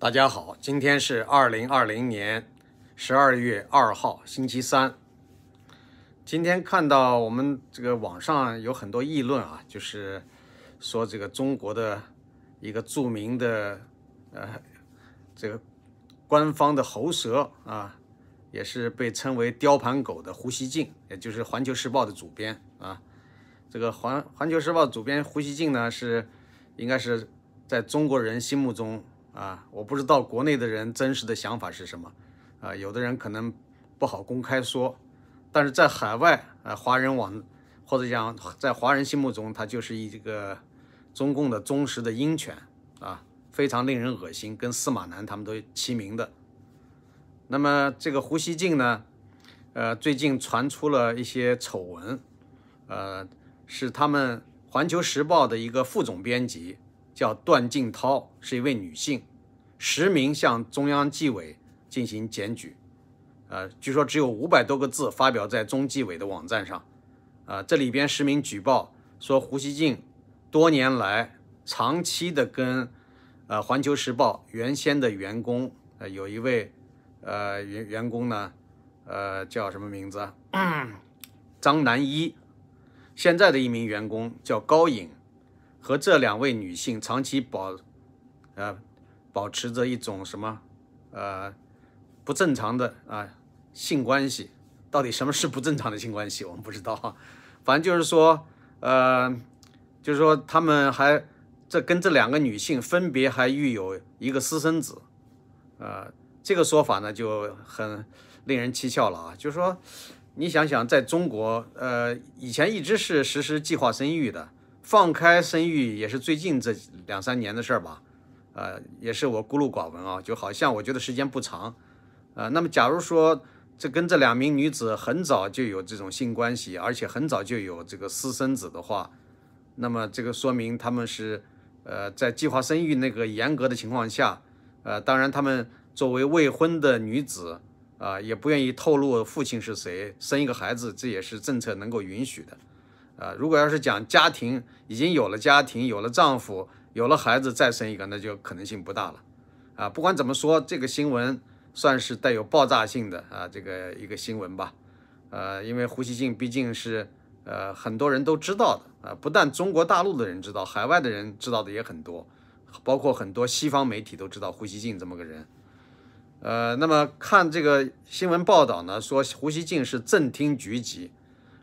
大家好，今天是二零二零年十二月二号，星期三。今天看到我们这个网上有很多议论啊，就是说这个中国的一个著名的呃这个官方的喉舌啊，也是被称为“雕盘狗”的胡锡进，也就是《环球时报》的主编啊。这个环《环球时报》主编胡锡进呢，是应该是在中国人心目中。啊，我不知道国内的人真实的想法是什么，啊，有的人可能不好公开说，但是在海外啊，华人网或者讲在华人心目中，他就是一个中共的忠实的鹰犬啊，非常令人恶心，跟司马南他们都齐名的。那么这个胡锡进呢，呃，最近传出了一些丑闻，呃，是他们《环球时报》的一个副总编辑。叫段静涛，是一位女性，实名向中央纪委进行检举，呃，据说只有五百多个字发表在中纪委的网站上，啊，这里边实名举报说胡锡进多年来长期的跟呃《环球时报》原先的员工，呃，有一位呃员员工呢，呃，叫什么名字？张南一，现在的一名员工叫高颖。和这两位女性长期保，呃，保持着一种什么，呃，不正常的啊性关系，到底什么是不正常的性关系，我们不知道。反正就是说，呃，就是说他们还这跟这两个女性分别还育有一个私生子，呃，这个说法呢就很令人蹊跷了啊。就是说，你想想，在中国，呃，以前一直是实施计划生育的。放开生育也是最近这两三年的事儿吧，呃，也是我孤陋寡闻啊，就好像我觉得时间不长，呃，那么假如说这跟这两名女子很早就有这种性关系，而且很早就有这个私生子的话，那么这个说明他们是呃在计划生育那个严格的情况下，呃，当然他们作为未婚的女子啊，也不愿意透露父亲是谁，生一个孩子这也是政策能够允许的。啊，如果要是讲家庭已经有了家庭，有了丈夫，有了孩子，再生一个，那就可能性不大了。啊，不管怎么说，这个新闻算是带有爆炸性的啊，这个一个新闻吧。呃，因为胡锡进毕竟是呃很多人都知道的啊，不但中国大陆的人知道，海外的人知道的也很多，包括很多西方媒体都知道胡锡进这么个人。呃，那么看这个新闻报道呢，说胡锡进是正厅局级，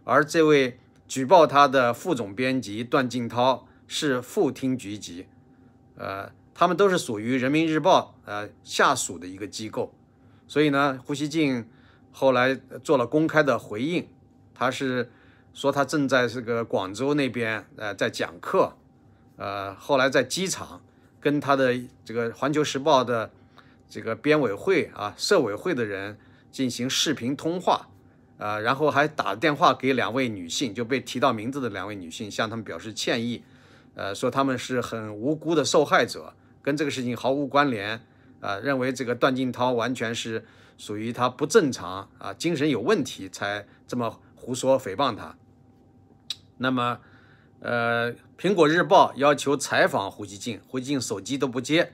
而这位。举报他的副总编辑段静涛是副厅局级，呃，他们都是属于人民日报呃下属的一个机构，所以呢，胡锡进后来做了公开的回应，他是说他正在这个广州那边呃在讲课，呃，后来在机场跟他的这个环球时报的这个编委会啊社委会的人进行视频通话。啊，然后还打电话给两位女性，就被提到名字的两位女性，向他们表示歉意，呃，说他们是很无辜的受害者，跟这个事情毫无关联，啊，认为这个段静涛完全是属于他不正常啊，精神有问题才这么胡说诽谤他。那么，呃，苹果日报要求采访胡锡进，胡锡进手机都不接，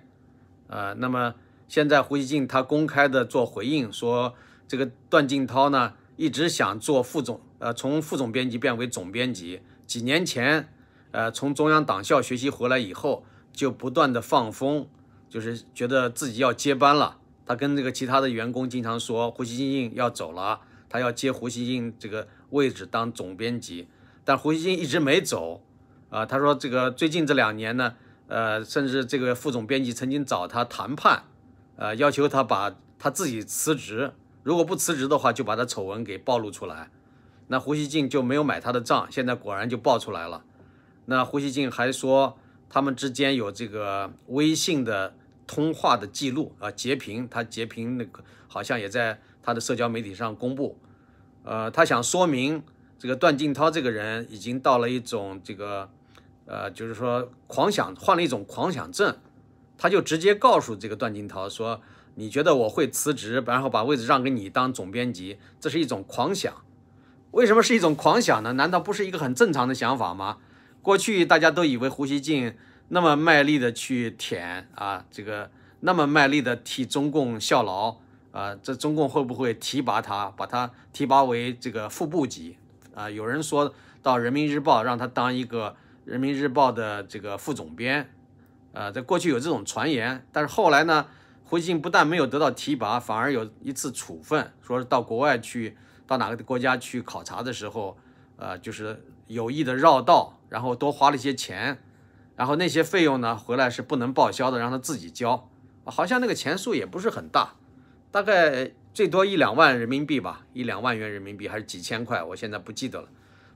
啊，那么现在胡锡进他公开的做回应，说这个段静涛呢。一直想做副总，呃，从副总编辑变为总编辑。几年前，呃，从中央党校学习回来以后，就不断的放风，就是觉得自己要接班了。他跟这个其他的员工经常说，胡锡进要走了，他要接胡锡进这个位置当总编辑。但胡锡进一直没走，啊，他说这个最近这两年呢，呃，甚至这个副总编辑曾经找他谈判，呃，要求他把他自己辞职。如果不辞职的话，就把他丑闻给暴露出来，那胡锡进就没有买他的账。现在果然就爆出来了。那胡锡进还说，他们之间有这个微信的通话的记录啊，截屏，他截屏那个好像也在他的社交媒体上公布。呃，他想说明这个段静涛这个人已经到了一种这个，呃，就是说狂想，患了一种狂想症，他就直接告诉这个段静涛说。你觉得我会辞职，然后把位置让给你当总编辑，这是一种狂想。为什么是一种狂想呢？难道不是一个很正常的想法吗？过去大家都以为胡锡进那么卖力的去舔啊，这个那么卖力的替中共效劳，啊，这中共会不会提拔他，把他提拔为这个副部级？啊，有人说到人民日报让他当一个人民日报的这个副总编，啊，在过去有这种传言，但是后来呢，胡锡进不但没有得到提拔，反而有一次处分，说是到国外去，到哪个国家去考察的时候，呃，就是有意的绕道，然后多花了一些钱，然后那些费用呢，回来是不能报销的，让他自己交。好像那个钱数也不是很大，大概最多一两万人民币吧，一两万元人民币还是几千块，我现在不记得了。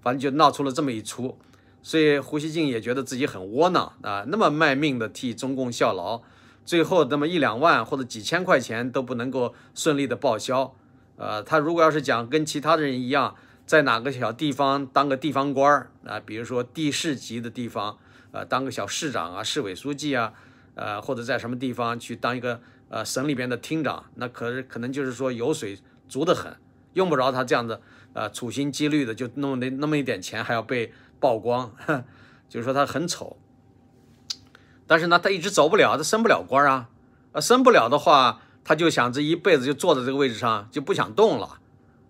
反正就闹出了这么一出，所以胡锡进也觉得自己很窝囊啊，那么卖命的替中共效劳，最后那么一两万或者几千块钱都不能够顺利的报销。呃，他如果要是讲跟其他的人一样，在哪个小地方当个地方官儿啊，比如说地市级的地方，呃，当个小市长啊、市委书记啊。呃，或者在什么地方去当一个呃省里边的厅长，那可是可能就是说油水足得很，用不着他这样的呃处心积虑的就弄那那么一点钱还要被曝光，就是说他很丑。但是呢，他一直走不了，他升不了官啊，啊升不了的话，他就想这一辈子就坐在这个位置上就不想动了，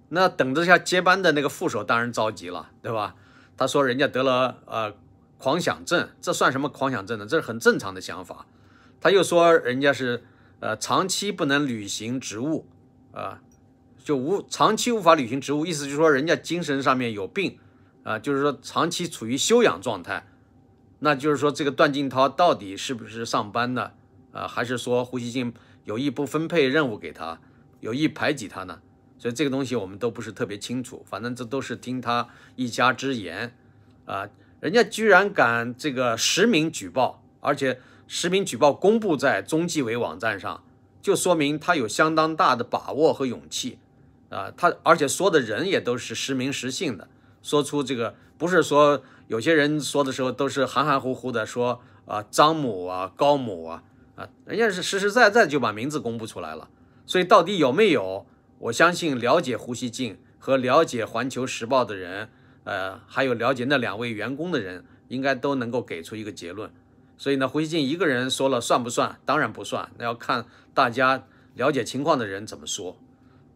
那等着下接班的那个副手当然着急了，对吧？他说人家得了呃狂想症，这算什么狂想症呢？这是很正常的想法。他又说人家是呃长期不能履行职务啊，就无长期无法履行职务，意思就是说人家精神上面有病啊，就是说长期处于休养状态。那就是说这个段静涛到底是不是上班呢？啊，还是说胡锡进有意不分配任务给他，有意排挤他呢？所以这个东西我们都不是特别清楚，反正这都是听他一家之言啊。人家居然敢这个实名举报，而且。实名举报公布在中纪委网站上，就说明他有相当大的把握和勇气，啊，他而且说的人也都是实名实姓的，说出这个不是说有些人说的时候都是含含糊糊的说啊张某啊高某啊啊，人家是实实在在就把名字公布出来了，所以到底有没有？我相信了解胡锡进和了解环球时报的人，呃，还有了解那两位员工的人，应该都能够给出一个结论。所以呢，胡锡进一个人说了算不算？当然不算，那要看大家了解情况的人怎么说。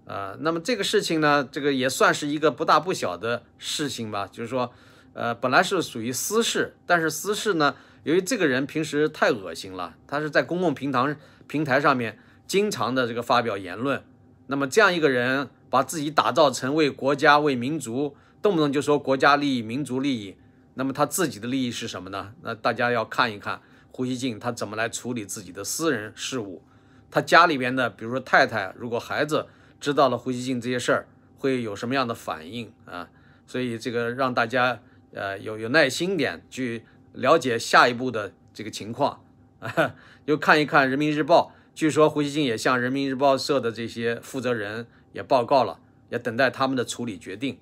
呃，那么这个事情呢，这个也算是一个不大不小的事情吧。就是说，呃，本来是属于私事，但是私事呢，由于这个人平时太恶心了，他是在公共平台平台上面经常的这个发表言论。那么这样一个人，把自己打造成为国家为民族，动不动就说国家利益、民族利益。那么他自己的利益是什么呢？那大家要看一看胡锡进他怎么来处理自己的私人事务。他家里边的，比如说太太，如果孩子知道了胡锡进这些事儿，会有什么样的反应啊？所以这个让大家呃有有耐心点去了解下一步的这个情况啊。又看一看人民日报，据说胡锡进也向人民日报社的这些负责人也报告了，也等待他们的处理决定。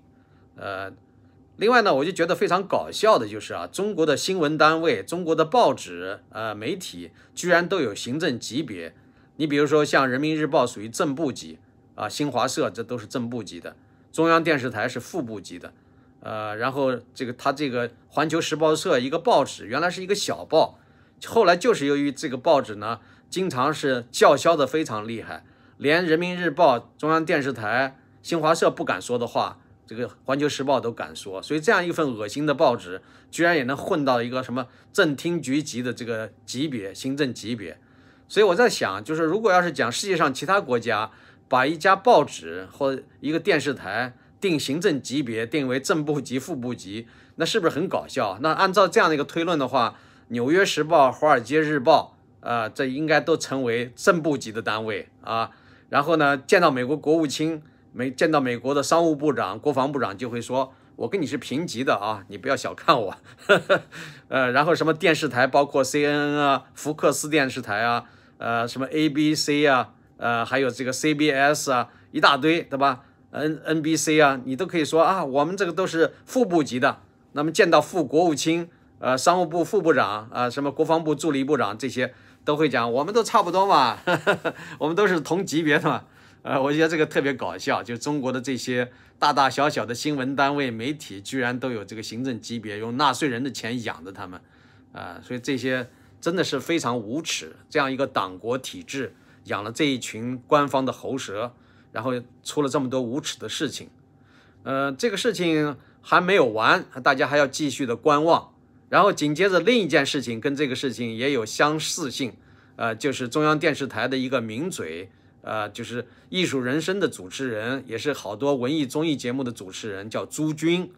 呃。另外呢，我就觉得非常搞笑的就是啊，中国的新闻单位、中国的报纸、呃媒体，居然都有行政级别。你比如说像人民日报属于正部级啊，新华社这都是正部级的，中央电视台是副部级的，呃，然后这个它这个环球时报社一个报纸原来是一个小报，后来就是由于这个报纸呢，经常是叫嚣的非常厉害，连人民日报、中央电视台、新华社不敢说的话。这个环球时报都敢说，所以这样一份恶心的报纸，居然也能混到一个什么正厅局级的这个级别，行政级别。所以我在想，就是如果要是讲世界上其他国家把一家报纸或一个电视台定行政级别，定为正部级、副部级，那是不是很搞笑？那按照这样的一个推论的话，纽约时报、华尔街日报，呃，这应该都成为正部级的单位啊。然后呢，见到美国国务卿。没见到美国的商务部长、国防部长就会说：“我跟你是平级的啊，你不要小看我。”呃，然后什么电视台，包括 CNN 啊、福克斯电视台啊、呃什么 ABC 啊、呃还有这个 CBS 啊，一大堆，对吧？N NBC 啊，你都可以说啊，我们这个都是副部级的。那么见到副国务卿、呃商务部副部长啊、什么国防部助理部长这些，都会讲，我们都差不多嘛，我们都是同级别的嘛。呃，我觉得这个特别搞笑，就中国的这些大大小小的新闻单位、媒体，居然都有这个行政级别，用纳税人的钱养着他们，啊，所以这些真的是非常无耻。这样一个党国体制养了这一群官方的喉舌，然后出了这么多无耻的事情。呃，这个事情还没有完，大家还要继续的观望。然后紧接着另一件事情跟这个事情也有相似性，呃，就是中央电视台的一个名嘴，呃，就是《艺术人生》的主持人，也是好多文艺综艺节目的主持人，叫朱军。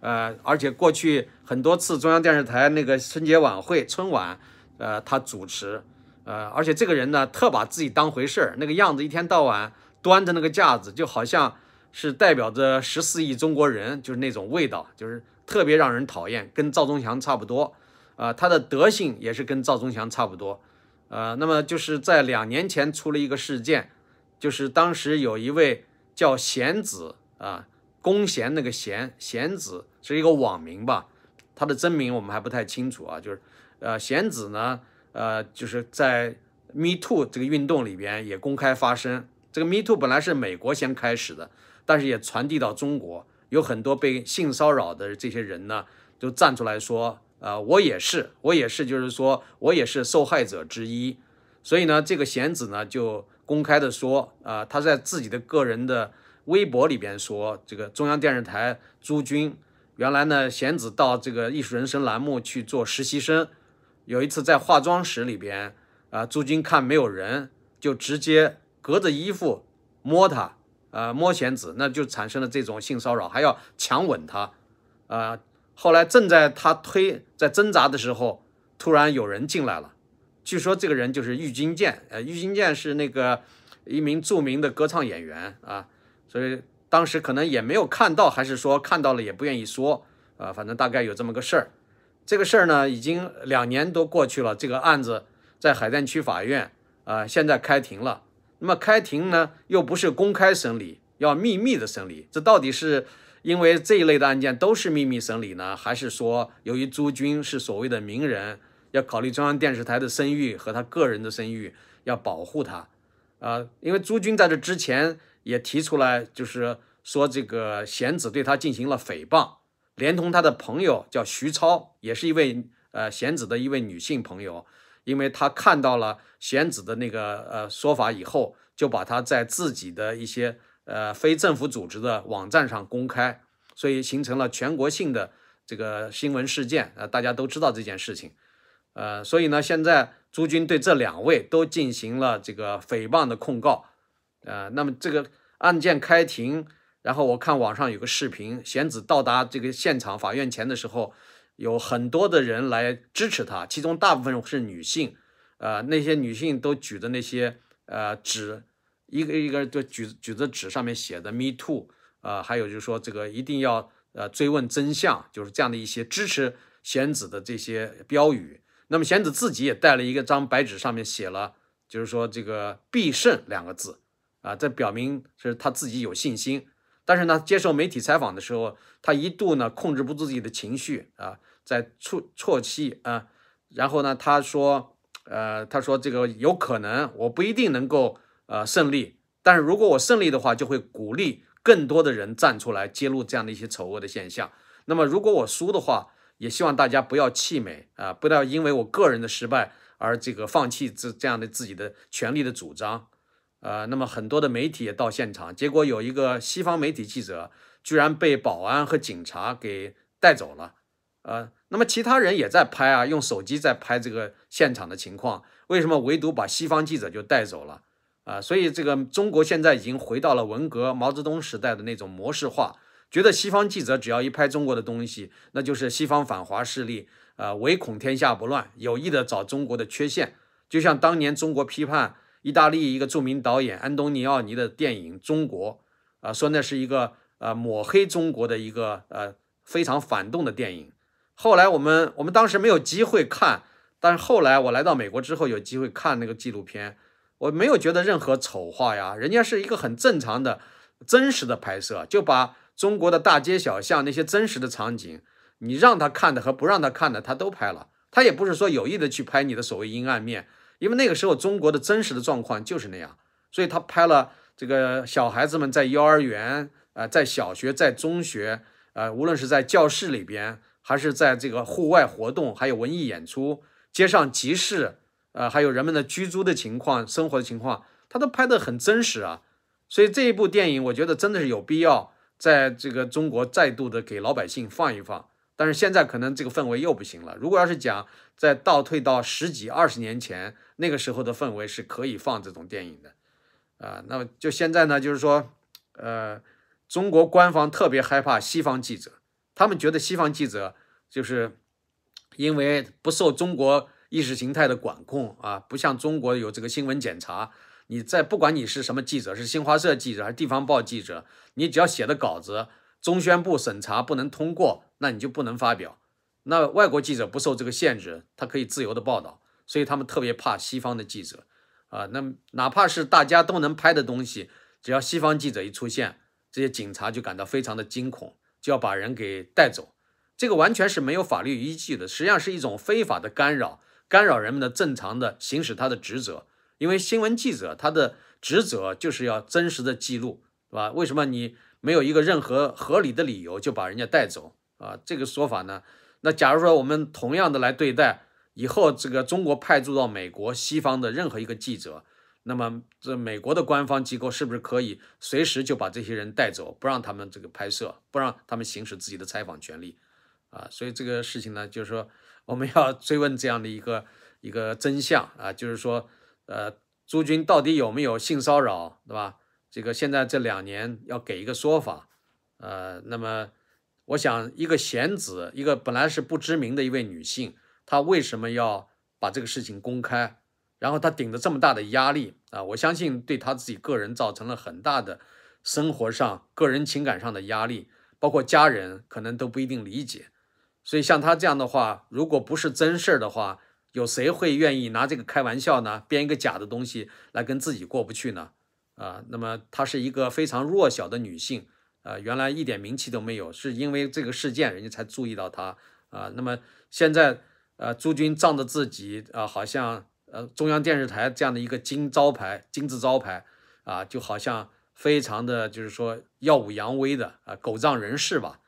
呃，而且过去很多次中央电视台那个春节晚会、春晚，呃，他主持，呃，而且这个人呢，特把自己当回事儿，那个样子，一天到晚端着那个架子，就好像是代表着十四亿中国人，就是那种味道，就是特别让人讨厌，跟赵忠祥差不多，啊，他的德性也是跟赵忠祥差不多，呃，那么就是在两年前出了一个事件，就是当时有一位叫贤子啊。弓弦那个弦贤子是一个网名吧，他的真名我们还不太清楚啊。就是，呃，贤子呢，呃，就是在 Me Too 这个运动里边也公开发声。这个 Me Too 本来是美国先开始的，但是也传递到中国，有很多被性骚扰的这些人呢，就站出来说，呃，我也是，我也是，就是说我也是受害者之一。所以呢，这个弦子呢就公开的说，啊，他在自己的个人的。微博里边说，这个中央电视台朱军，原来呢贤子到这个艺术人生栏目去做实习生，有一次在化妆室里边，啊朱军看没有人，就直接隔着衣服摸他，啊摸弦子，那就产生了这种性骚扰，还要强吻他，啊后来正在他推在挣扎的时候，突然有人进来了，据说这个人就是郁金剑，呃郁金剑是那个一名著名的歌唱演员啊。所以当时可能也没有看到，还是说看到了也不愿意说，啊，反正大概有这么个事儿。这个事儿呢，已经两年多过去了，这个案子在海淀区法院啊，现在开庭了。那么开庭呢，又不是公开审理，要秘密的审理。这到底是因为这一类的案件都是秘密审理呢，还是说由于朱军是所谓的名人，要考虑中央电视台的声誉和他个人的声誉，要保护他？啊，因为朱军在这之前。也提出来，就是说这个贤子对他进行了诽谤，连同他的朋友叫徐超，也是一位呃贤子的一位女性朋友，因为他看到了贤子的那个呃说法以后，就把他在自己的一些呃非政府组织的网站上公开，所以形成了全国性的这个新闻事件，呃大家都知道这件事情，呃所以呢，现在朱军对这两位都进行了这个诽谤的控告。呃，那么这个案件开庭，然后我看网上有个视频，贤子到达这个现场法院前的时候，有很多的人来支持他，其中大部分是女性，呃，那些女性都举着那些呃纸，一个一个就举举着纸上面写的 “Me Too”，呃，还有就是说这个一定要呃追问真相，就是这样的一些支持贤子的这些标语。那么贤子自己也带了一个张白纸，上面写了就是说这个“必胜”两个字。啊，这表明是他自己有信心，但是呢，接受媒体采访的时候，他一度呢控制不住自己的情绪啊，在啜啜泣啊，然后呢，他说，呃，他说这个有可能我不一定能够呃胜利，但是如果我胜利的话，就会鼓励更多的人站出来揭露这样的一些丑恶的现象。那么如果我输的话，也希望大家不要气馁啊，不要因为我个人的失败而这个放弃这这样的自己的权利的主张。呃，那么很多的媒体也到现场，结果有一个西方媒体记者居然被保安和警察给带走了。呃，那么其他人也在拍啊，用手机在拍这个现场的情况，为什么唯独把西方记者就带走了？啊，所以这个中国现在已经回到了文革毛泽东时代的那种模式化，觉得西方记者只要一拍中国的东西，那就是西方反华势力，呃，唯恐天下不乱，有意的找中国的缺陷，就像当年中国批判。意大利一个著名导演安东尼奥尼的电影《中国》，啊，说那是一个呃抹黑中国的一个呃非常反动的电影。后来我们我们当时没有机会看，但是后来我来到美国之后有机会看那个纪录片，我没有觉得任何丑化呀，人家是一个很正常的真实的拍摄，就把中国的大街小巷那些真实的场景，你让他看的和不让他看的他都拍了，他也不是说有意的去拍你的所谓阴暗面。因为那个时候中国的真实的状况就是那样，所以他拍了这个小孩子们在幼儿园、呃，在小学、在中学，呃，无论是在教室里边，还是在这个户外活动，还有文艺演出，街上集市，呃，还有人们的居住的情况、生活的情况，他都拍得很真实啊。所以这一部电影，我觉得真的是有必要在这个中国再度的给老百姓放一放。但是现在可能这个氛围又不行了。如果要是讲再倒退到十几二十年前那个时候的氛围，是可以放这种电影的，啊，那么就现在呢，就是说，呃，中国官方特别害怕西方记者，他们觉得西方记者就是因为不受中国意识形态的管控啊，不像中国有这个新闻检查，你在不管你是什么记者，是新华社记者还是地方报记者，你只要写的稿子。中宣部审查不能通过，那你就不能发表。那外国记者不受这个限制，他可以自由的报道，所以他们特别怕西方的记者啊。那哪怕是大家都能拍的东西，只要西方记者一出现，这些警察就感到非常的惊恐，就要把人给带走。这个完全是没有法律依据的，实际上是一种非法的干扰，干扰人们的正常的行使他的职责。因为新闻记者他的职责就是要真实的记录，是吧？为什么你？没有一个任何合理的理由就把人家带走啊！这个说法呢，那假如说我们同样的来对待以后这个中国派驻到美国西方的任何一个记者，那么这美国的官方机构是不是可以随时就把这些人带走，不让他们这个拍摄，不让他们行使自己的采访权利啊？所以这个事情呢，就是说我们要 追问这样的一个一个真相啊，就是说，呃，朱军到底有没有性骚扰，对吧？这个现在这两年要给一个说法，呃，那么我想一个贤子，一个本来是不知名的一位女性，她为什么要把这个事情公开？然后她顶着这么大的压力啊，我相信对她自己个人造成了很大的生活上、个人情感上的压力，包括家人可能都不一定理解。所以像她这样的话，如果不是真事儿的话，有谁会愿意拿这个开玩笑呢？编一个假的东西来跟自己过不去呢？啊，那么她是一个非常弱小的女性，呃，原来一点名气都没有，是因为这个事件人家才注意到她啊。那么现在，呃，朱军仗着自己啊，好像呃中央电视台这样的一个金招牌、金字招牌啊，就好像非常的就是说耀武扬威的啊，狗仗人势吧。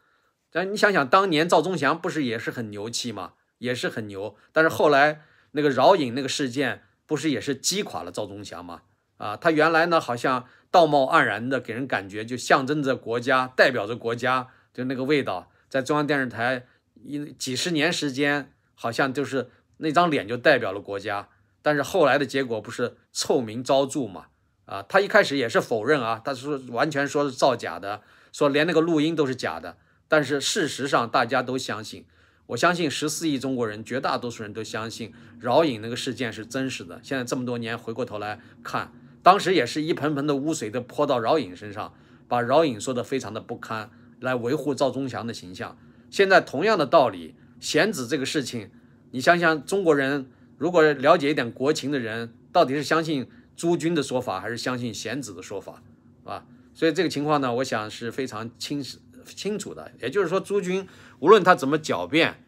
但你想想，当年赵忠祥不是也是很牛气吗？也是很牛，但是后来那个饶颖那个事件，不是也是击垮了赵忠祥吗？啊，他原来呢好像道貌岸然的，给人感觉就象征着国家，代表着国家，就那个味道，在中央电视台一几十年时间，好像就是那张脸就代表了国家。但是后来的结果不是臭名昭著吗？啊，他一开始也是否认啊，他说完全说是造假的，说连那个录音都是假的。但是事实上大家都相信，我相信十四亿中国人绝大多数人都相信饶颖那个事件是真实的。现在这么多年回过头来看。当时也是一盆盆的污水都泼到饶颖身上，把饶颖说的非常的不堪，来维护赵忠祥的形象。现在同样的道理，贤子这个事情，你想想，中国人如果了解一点国情的人，到底是相信朱军的说法，还是相信贤子的说法，啊？所以这个情况呢，我想是非常清晰清楚的。也就是说，朱军无论他怎么狡辩，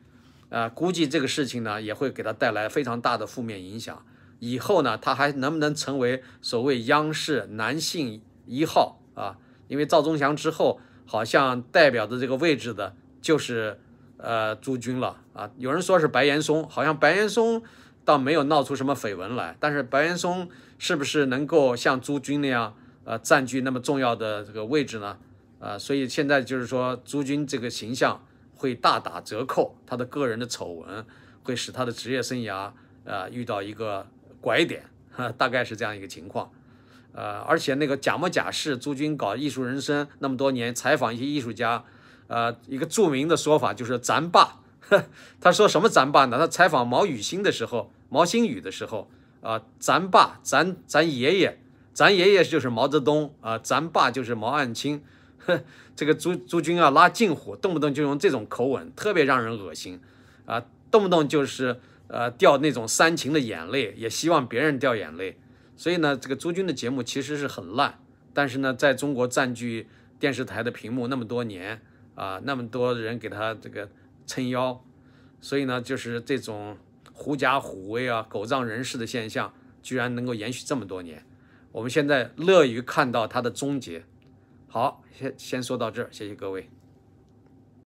啊，估计这个事情呢，也会给他带来非常大的负面影响。以后呢，他还能不能成为所谓央视男性一号啊？因为赵忠祥之后，好像代表的这个位置的就是呃朱军了啊。有人说是白岩松，好像白岩松倒没有闹出什么绯闻来，但是白岩松是不是能够像朱军那样呃占据那么重要的这个位置呢？啊，所以现在就是说朱军这个形象会大打折扣，他的个人的丑闻会使他的职业生涯啊遇到一个。拐点，哈，大概是这样一个情况，呃，而且那个假模假式，朱军搞艺术人生那么多年，采访一些艺术家，呃，一个著名的说法就是“咱爸”，他说什么“咱爸”呢？他采访毛宇星的时候，毛新宇的时候，啊，咱爸，咱咱爷爷，咱爷爷就是毛泽东啊，咱爸就是毛岸青，哼，这个朱朱军啊，拉近乎，动不动就用这种口吻，特别让人恶心，啊，动不动就是。呃，掉那种煽情的眼泪，也希望别人掉眼泪。所以呢，这个朱军的节目其实是很烂，但是呢，在中国占据电视台的屏幕那么多年啊，那么多人给他这个撑腰，所以呢，就是这种狐假虎威啊、狗仗人势的现象，居然能够延续这么多年。我们现在乐于看到它的终结。好，先先说到这儿，谢谢各位。